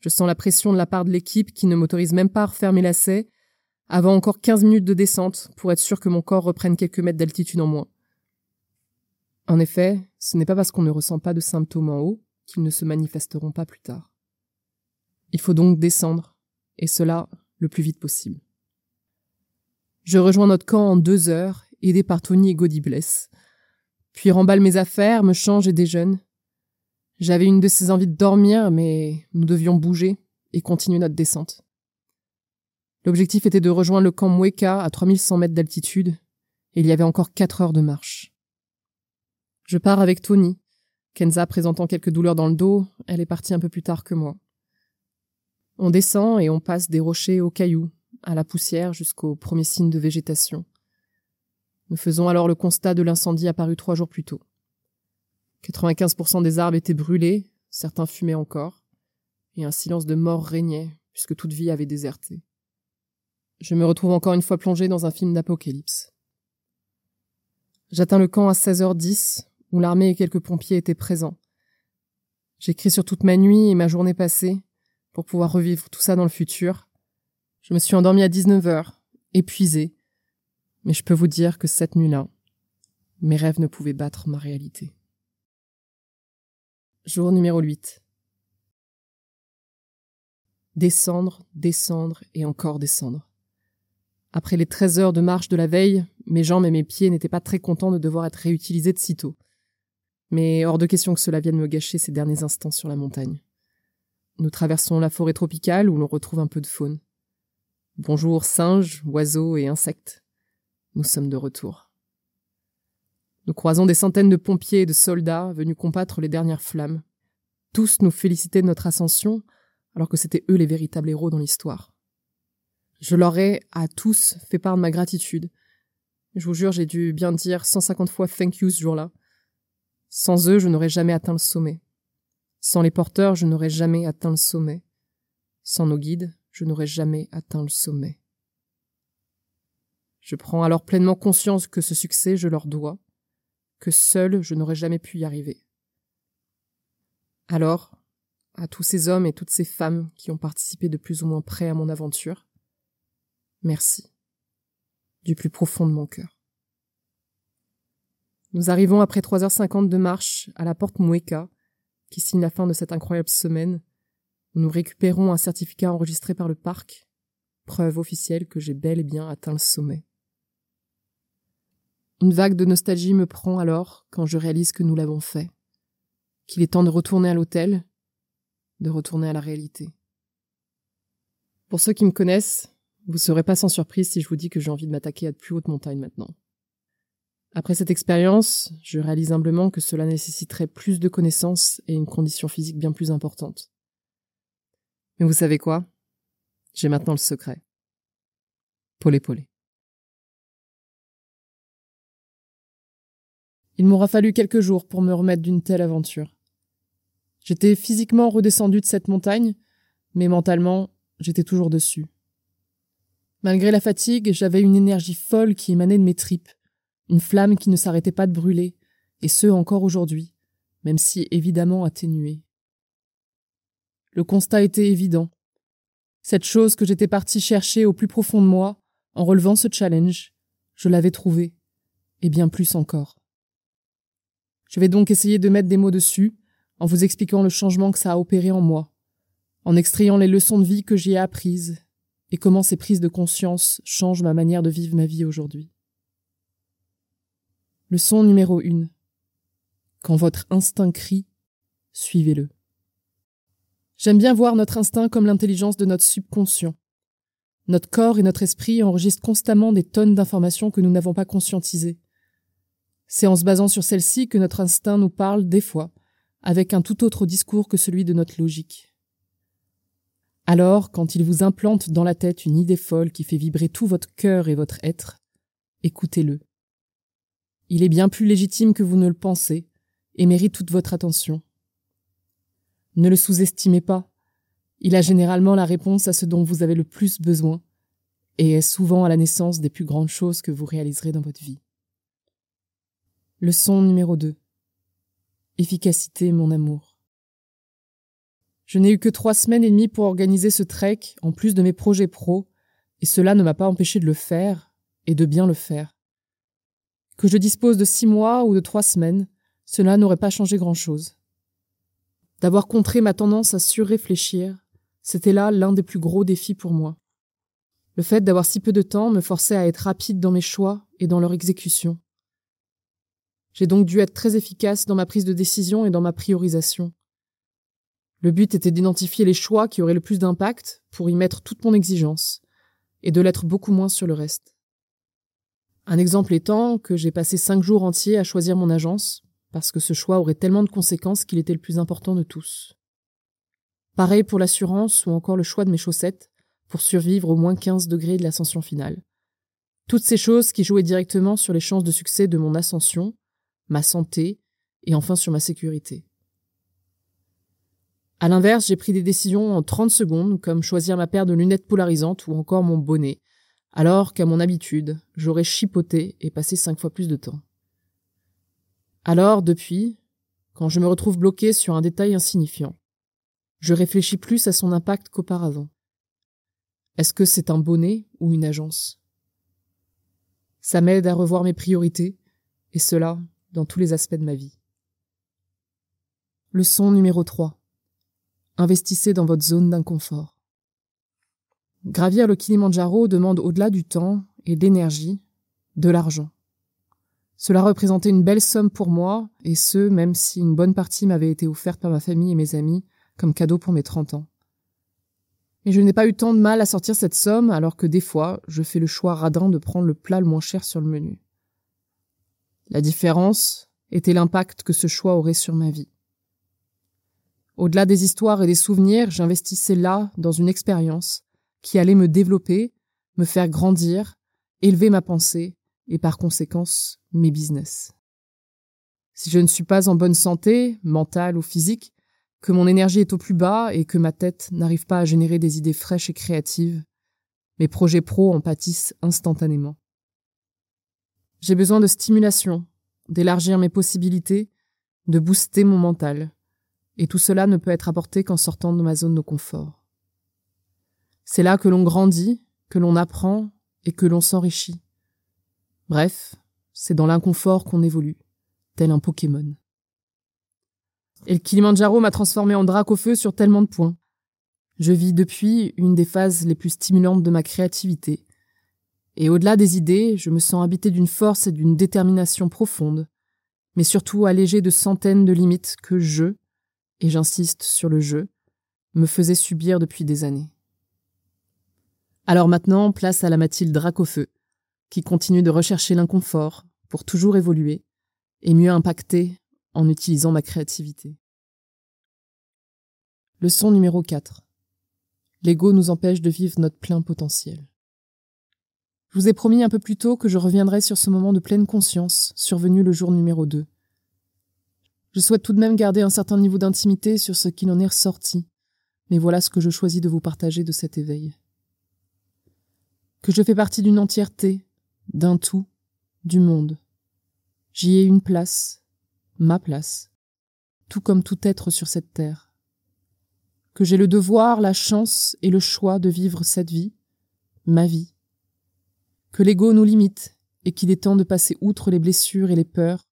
Je sens la pression de la part de l'équipe qui ne m'autorise même pas à refermer lacet avant encore 15 minutes de descente pour être sûr que mon corps reprenne quelques mètres d'altitude en moins. En effet, ce n'est pas parce qu'on ne ressent pas de symptômes en haut qu'ils ne se manifesteront pas plus tard. Il faut donc descendre, et cela le plus vite possible. Je rejoins notre camp en deux heures, aidé par Tony et Godibless, puis remballe mes affaires, me change et déjeune. J'avais une de ces envies de dormir, mais nous devions bouger et continuer notre descente. L'objectif était de rejoindre le camp Mweka à 3100 mètres d'altitude, et il y avait encore quatre heures de marche. Je pars avec Tony. Kenza présentant quelques douleurs dans le dos, elle est partie un peu plus tard que moi. On descend et on passe des rochers aux cailloux, à la poussière jusqu'aux premiers signes de végétation. Nous faisons alors le constat de l'incendie apparu trois jours plus tôt. 95% des arbres étaient brûlés, certains fumaient encore, et un silence de mort régnait, puisque toute vie avait déserté. Je me retrouve encore une fois plongé dans un film d'apocalypse. J'atteins le camp à 16h10, où l'armée et quelques pompiers étaient présents. J'écris sur toute ma nuit et ma journée passée, pour pouvoir revivre tout ça dans le futur. Je me suis endormi à 19h, épuisé, mais je peux vous dire que cette nuit-là, mes rêves ne pouvaient battre ma réalité. Jour numéro 8. Descendre, descendre et encore descendre. Après les 13 heures de marche de la veille, mes jambes et mes pieds n'étaient pas très contents de devoir être réutilisés de sitôt. Mais hors de question que cela vienne me gâcher ces derniers instants sur la montagne. Nous traversons la forêt tropicale où l'on retrouve un peu de faune. Bonjour singes, oiseaux et insectes. Nous sommes de retour. Nous croisons des centaines de pompiers et de soldats venus combattre les dernières flammes. Tous nous félicitaient de notre ascension, alors que c'étaient eux les véritables héros dans l'histoire. Je leur ai à tous fait part de ma gratitude. Je vous jure, j'ai dû bien dire 150 fois thank you ce jour-là. Sans eux, je n'aurais jamais atteint le sommet. Sans les porteurs, je n'aurais jamais atteint le sommet. Sans nos guides, je n'aurais jamais atteint le sommet. Je prends alors pleinement conscience que ce succès, je leur dois, que seul je n'aurais jamais pu y arriver. Alors, à tous ces hommes et toutes ces femmes qui ont participé de plus ou moins près à mon aventure, merci, du plus profond de mon cœur. Nous arrivons après 3h50 de marche à la porte Moueka, qui signe la fin de cette incroyable semaine, nous récupérons un certificat enregistré par le parc, preuve officielle que j'ai bel et bien atteint le sommet. Une vague de nostalgie me prend alors quand je réalise que nous l'avons fait, qu'il est temps de retourner à l'hôtel, de retourner à la réalité. Pour ceux qui me connaissent, vous ne serez pas sans surprise si je vous dis que j'ai envie de m'attaquer à de plus hautes montagnes maintenant. Après cette expérience, je réalise humblement que cela nécessiterait plus de connaissances et une condition physique bien plus importante. Mais vous savez quoi? J'ai maintenant le secret. Polé polé. Il m'aura fallu quelques jours pour me remettre d'une telle aventure. J'étais physiquement redescendu de cette montagne, mais mentalement, j'étais toujours dessus. Malgré la fatigue, j'avais une énergie folle qui émanait de mes tripes, une flamme qui ne s'arrêtait pas de brûler, et ce encore aujourd'hui, même si évidemment atténuée. Le constat était évident. Cette chose que j'étais parti chercher au plus profond de moi, en relevant ce challenge, je l'avais trouvée, et bien plus encore. Je vais donc essayer de mettre des mots dessus, en vous expliquant le changement que ça a opéré en moi, en extrayant les leçons de vie que j'y ai apprises, et comment ces prises de conscience changent ma manière de vivre ma vie aujourd'hui. Leçon numéro 1. Quand votre instinct crie, suivez-le. J'aime bien voir notre instinct comme l'intelligence de notre subconscient. Notre corps et notre esprit enregistrent constamment des tonnes d'informations que nous n'avons pas conscientisées. C'est en se basant sur celle-ci que notre instinct nous parle des fois, avec un tout autre discours que celui de notre logique. Alors, quand il vous implante dans la tête une idée folle qui fait vibrer tout votre cœur et votre être, écoutez-le. Il est bien plus légitime que vous ne le pensez, et mérite toute votre attention. Ne le sous-estimez pas. Il a généralement la réponse à ce dont vous avez le plus besoin, et est souvent à la naissance des plus grandes choses que vous réaliserez dans votre vie. Leçon numéro 2. Efficacité, mon amour. Je n'ai eu que trois semaines et demie pour organiser ce trek, en plus de mes projets pro, et cela ne m'a pas empêché de le faire, et de bien le faire. Que je dispose de six mois ou de trois semaines, cela n'aurait pas changé grand-chose. D'avoir contré ma tendance à surréfléchir, c'était là l'un des plus gros défis pour moi. Le fait d'avoir si peu de temps me forçait à être rapide dans mes choix et dans leur exécution. J'ai donc dû être très efficace dans ma prise de décision et dans ma priorisation. Le but était d'identifier les choix qui auraient le plus d'impact pour y mettre toute mon exigence, et de l'être beaucoup moins sur le reste. Un exemple étant que j'ai passé cinq jours entiers à choisir mon agence, parce que ce choix aurait tellement de conséquences qu'il était le plus important de tous. Pareil pour l'assurance ou encore le choix de mes chaussettes pour survivre au moins 15 degrés de l'ascension finale. Toutes ces choses qui jouaient directement sur les chances de succès de mon ascension, ma santé et enfin sur ma sécurité. À l'inverse, j'ai pris des décisions en 30 secondes, comme choisir ma paire de lunettes polarisantes ou encore mon bonnet, alors qu'à mon habitude, j'aurais chipoté et passé cinq fois plus de temps. Alors, depuis, quand je me retrouve bloqué sur un détail insignifiant, je réfléchis plus à son impact qu'auparavant. Est-ce que c'est un bonnet ou une agence? Ça m'aide à revoir mes priorités, et cela dans tous les aspects de ma vie. Leçon numéro 3. Investissez dans votre zone d'inconfort. Gravir le Kilimandjaro demande au-delà du temps et d'énergie, de l'argent. Cela représentait une belle somme pour moi, et ce, même si une bonne partie m'avait été offerte par ma famille et mes amis comme cadeau pour mes 30 ans. Et je n'ai pas eu tant de mal à sortir cette somme, alors que des fois, je fais le choix radin de prendre le plat le moins cher sur le menu. La différence était l'impact que ce choix aurait sur ma vie. Au-delà des histoires et des souvenirs, j'investissais là dans une expérience qui allait me développer, me faire grandir, élever ma pensée et par conséquence mes business. Si je ne suis pas en bonne santé, mentale ou physique, que mon énergie est au plus bas et que ma tête n'arrive pas à générer des idées fraîches et créatives, mes projets pro en pâtissent instantanément. J'ai besoin de stimulation, d'élargir mes possibilités, de booster mon mental, et tout cela ne peut être apporté qu'en sortant de ma zone de confort. C'est là que l'on grandit, que l'on apprend et que l'on s'enrichit. Bref, c'est dans l'inconfort qu'on évolue, tel un Pokémon. Et le Kilimandjaro m'a transformé en drac au feu sur tellement de points. Je vis depuis une des phases les plus stimulantes de ma créativité. Et au-delà des idées, je me sens habité d'une force et d'une détermination profonde, mais surtout allégé de centaines de limites que je, et j'insiste sur le jeu, me faisais subir depuis des années. Alors maintenant, place à la Mathilde Dracofeu, qui continue de rechercher l'inconfort pour toujours évoluer et mieux impacter en utilisant ma créativité. Leçon numéro 4. L'ego nous empêche de vivre notre plein potentiel. Je vous ai promis un peu plus tôt que je reviendrai sur ce moment de pleine conscience survenu le jour numéro 2. Je souhaite tout de même garder un certain niveau d'intimité sur ce qu'il en est ressorti, mais voilà ce que je choisis de vous partager de cet éveil que je fais partie d'une entièreté, d'un tout, du monde. J'y ai une place, ma place, tout comme tout être sur cette terre. Que j'ai le devoir, la chance et le choix de vivre cette vie, ma vie. Que l'ego nous limite et qu'il est temps de passer outre les blessures et les peurs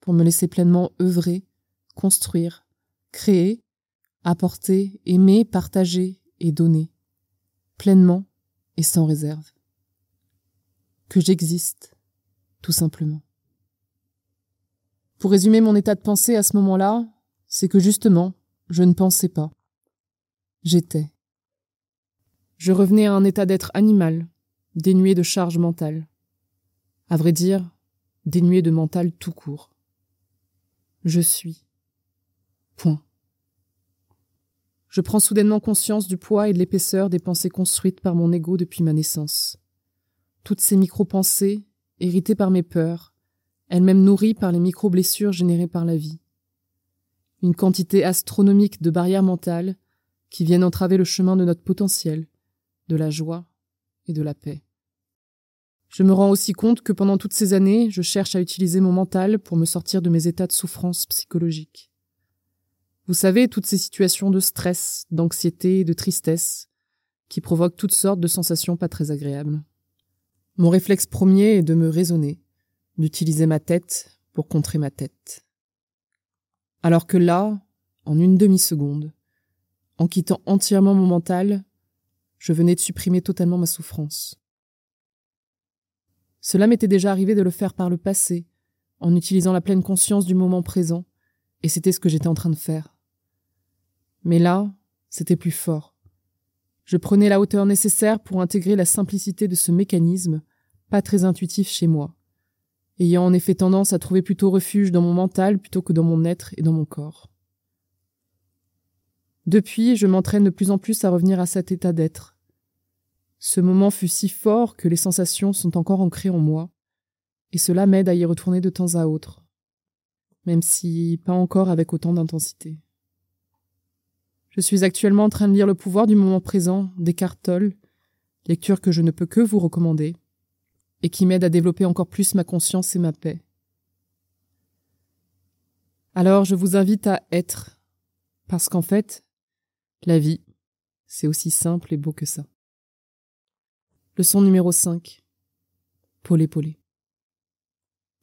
pour me laisser pleinement œuvrer, construire, créer, apporter, aimer, partager et donner, pleinement et sans réserve. Que j'existe, tout simplement. Pour résumer mon état de pensée à ce moment-là, c'est que justement, je ne pensais pas. J'étais. Je revenais à un état d'être animal, dénué de charge mentale. À vrai dire, dénué de mental tout court. Je suis. Point. Je prends soudainement conscience du poids et de l'épaisseur des pensées construites par mon ego depuis ma naissance. Toutes ces micro-pensées, héritées par mes peurs, elles-mêmes nourries par les micro-blessures générées par la vie. Une quantité astronomique de barrières mentales qui viennent entraver le chemin de notre potentiel, de la joie et de la paix. Je me rends aussi compte que pendant toutes ces années, je cherche à utiliser mon mental pour me sortir de mes états de souffrance psychologique. Vous savez, toutes ces situations de stress, d'anxiété, de tristesse, qui provoquent toutes sortes de sensations pas très agréables. Mon réflexe premier est de me raisonner, d'utiliser ma tête pour contrer ma tête. Alors que là, en une demi-seconde, en quittant entièrement mon mental, je venais de supprimer totalement ma souffrance. Cela m'était déjà arrivé de le faire par le passé, en utilisant la pleine conscience du moment présent, et c'était ce que j'étais en train de faire. Mais là, c'était plus fort. Je prenais la hauteur nécessaire pour intégrer la simplicité de ce mécanisme, pas très intuitif chez moi, ayant en effet tendance à trouver plutôt refuge dans mon mental plutôt que dans mon être et dans mon corps. Depuis, je m'entraîne de plus en plus à revenir à cet état d'être. Ce moment fut si fort que les sensations sont encore ancrées en moi, et cela m'aide à y retourner de temps à autre, même si pas encore avec autant d'intensité. Je suis actuellement en train de lire Le pouvoir du moment présent d'Eckhart Tolle, lecture que je ne peux que vous recommander, et qui m'aide à développer encore plus ma conscience et ma paix. Alors je vous invite à être, parce qu'en fait, la vie, c'est aussi simple et beau que ça. Leçon numéro 5. Polé.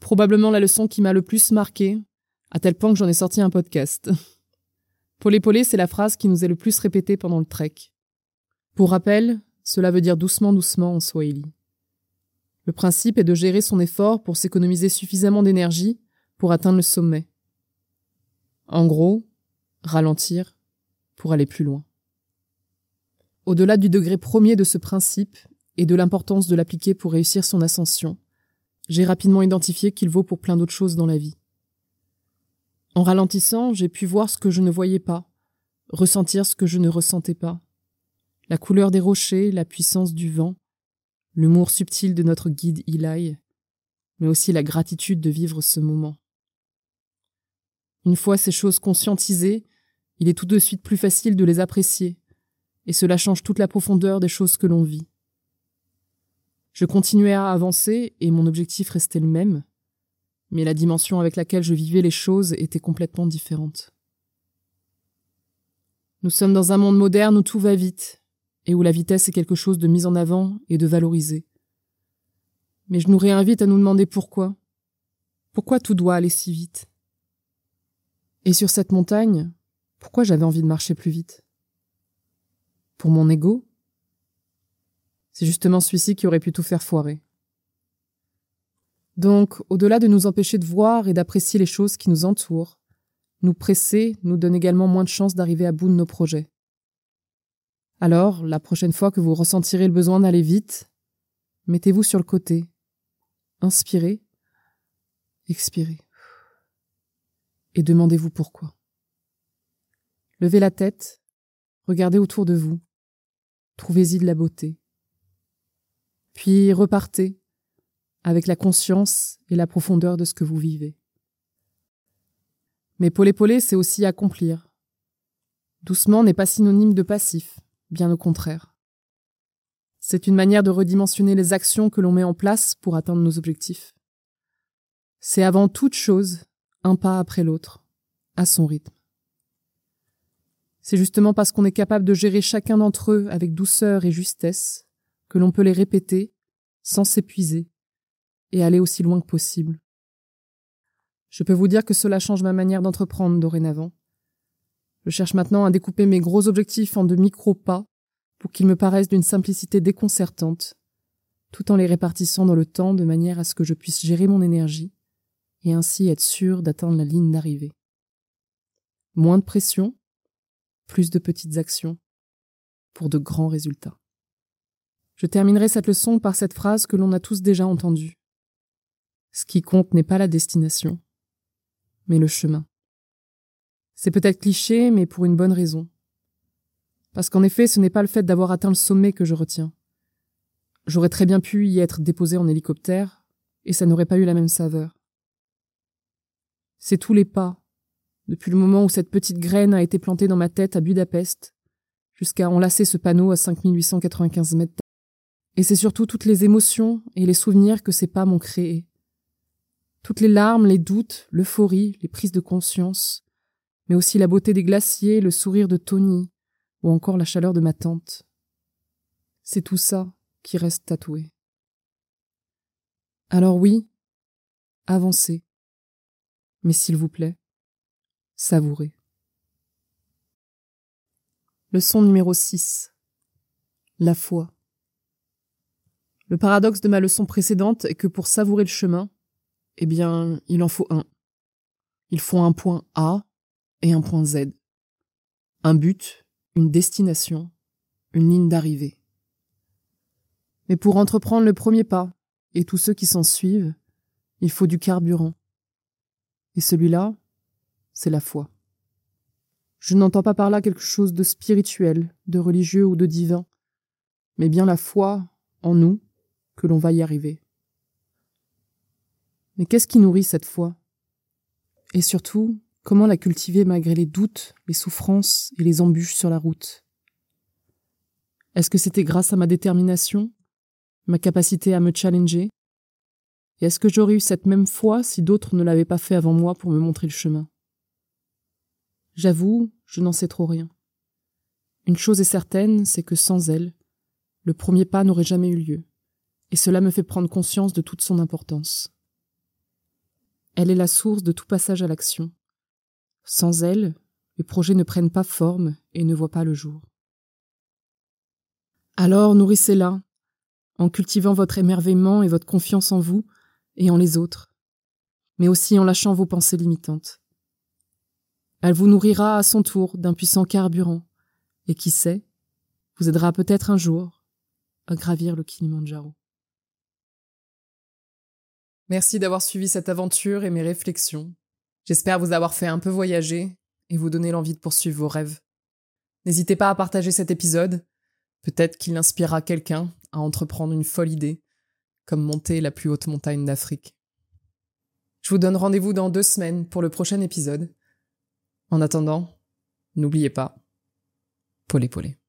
Probablement la leçon qui m'a le plus marqué, à tel point que j'en ai sorti un podcast. Polé polé, c'est la phrase qui nous est le plus répétée pendant le trek. Pour rappel, cela veut dire doucement doucement en Swahili. Le principe est de gérer son effort pour s'économiser suffisamment d'énergie pour atteindre le sommet. En gros, ralentir pour aller plus loin. Au-delà du degré premier de ce principe et de l'importance de l'appliquer pour réussir son ascension, j'ai rapidement identifié qu'il vaut pour plein d'autres choses dans la vie. En ralentissant, j'ai pu voir ce que je ne voyais pas, ressentir ce que je ne ressentais pas. La couleur des rochers, la puissance du vent, l'humour subtil de notre guide Eli, mais aussi la gratitude de vivre ce moment. Une fois ces choses conscientisées, il est tout de suite plus facile de les apprécier, et cela change toute la profondeur des choses que l'on vit. Je continuais à avancer, et mon objectif restait le même, mais la dimension avec laquelle je vivais les choses était complètement différente. Nous sommes dans un monde moderne où tout va vite, et où la vitesse est quelque chose de mis en avant et de valorisé. Mais je nous réinvite à nous demander pourquoi. Pourquoi tout doit aller si vite? Et sur cette montagne, pourquoi j'avais envie de marcher plus vite? Pour mon ego? C'est justement celui-ci qui aurait pu tout faire foirer. Donc, au-delà de nous empêcher de voir et d'apprécier les choses qui nous entourent, nous presser nous donne également moins de chances d'arriver à bout de nos projets. Alors, la prochaine fois que vous ressentirez le besoin d'aller vite, mettez-vous sur le côté. Inspirez, expirez. Et demandez-vous pourquoi. Levez la tête, regardez autour de vous, trouvez-y de la beauté. Puis repartez avec la conscience et la profondeur de ce que vous vivez. Mais poler-poler, c'est aussi accomplir. Doucement n'est pas synonyme de passif, bien au contraire. C'est une manière de redimensionner les actions que l'on met en place pour atteindre nos objectifs. C'est avant toute chose un pas après l'autre, à son rythme. C'est justement parce qu'on est capable de gérer chacun d'entre eux avec douceur et justesse que l'on peut les répéter sans s'épuiser et aller aussi loin que possible. Je peux vous dire que cela change ma manière d'entreprendre dorénavant. Je cherche maintenant à découper mes gros objectifs en de micro-pas pour qu'ils me paraissent d'une simplicité déconcertante, tout en les répartissant dans le temps de manière à ce que je puisse gérer mon énergie et ainsi être sûr d'atteindre la ligne d'arrivée. Moins de pression, plus de petites actions, pour de grands résultats. Je terminerai cette leçon par cette phrase que l'on a tous déjà entendue. Ce qui compte n'est pas la destination, mais le chemin. C'est peut-être cliché, mais pour une bonne raison. Parce qu'en effet, ce n'est pas le fait d'avoir atteint le sommet que je retiens. J'aurais très bien pu y être déposé en hélicoptère, et ça n'aurait pas eu la même saveur. C'est tous les pas, depuis le moment où cette petite graine a été plantée dans ma tête à Budapest, jusqu'à enlacer ce panneau à 5895 mètres, Et c'est surtout toutes les émotions et les souvenirs que ces pas m'ont créés. Toutes les larmes, les doutes, l'euphorie, les prises de conscience, mais aussi la beauté des glaciers, le sourire de Tony, ou encore la chaleur de ma tante. C'est tout ça qui reste tatoué. Alors oui, avancez. Mais s'il vous plaît, savourez. Leçon numéro 6. La foi. Le paradoxe de ma leçon précédente est que pour savourer le chemin, eh bien, il en faut un. Il faut un point A et un point Z. Un but, une destination, une ligne d'arrivée. Mais pour entreprendre le premier pas, et tous ceux qui s'en suivent, il faut du carburant. Et celui-là, c'est la foi. Je n'entends pas par là quelque chose de spirituel, de religieux ou de divin, mais bien la foi en nous que l'on va y arriver. Mais qu'est-ce qui nourrit cette foi? Et surtout, comment la cultiver malgré les doutes, les souffrances et les embûches sur la route? Est-ce que c'était grâce à ma détermination, ma capacité à me challenger? Et est-ce que j'aurais eu cette même foi si d'autres ne l'avaient pas fait avant moi pour me montrer le chemin? J'avoue, je n'en sais trop rien. Une chose est certaine, c'est que sans elle, le premier pas n'aurait jamais eu lieu, et cela me fait prendre conscience de toute son importance. Elle est la source de tout passage à l'action. Sans elle, les projets ne prennent pas forme et ne voient pas le jour. Alors nourrissez-la, en cultivant votre émerveillement et votre confiance en vous et en les autres, mais aussi en lâchant vos pensées limitantes. Elle vous nourrira à son tour d'un puissant carburant, et qui sait, vous aidera peut-être un jour à gravir le Kilimanjaro. Merci d'avoir suivi cette aventure et mes réflexions. J'espère vous avoir fait un peu voyager et vous donner l'envie de poursuivre vos rêves. N'hésitez pas à partager cet épisode. Peut-être qu'il inspirera quelqu'un à entreprendre une folle idée, comme monter la plus haute montagne d'Afrique. Je vous donne rendez-vous dans deux semaines pour le prochain épisode. En attendant, n'oubliez pas, polé polé.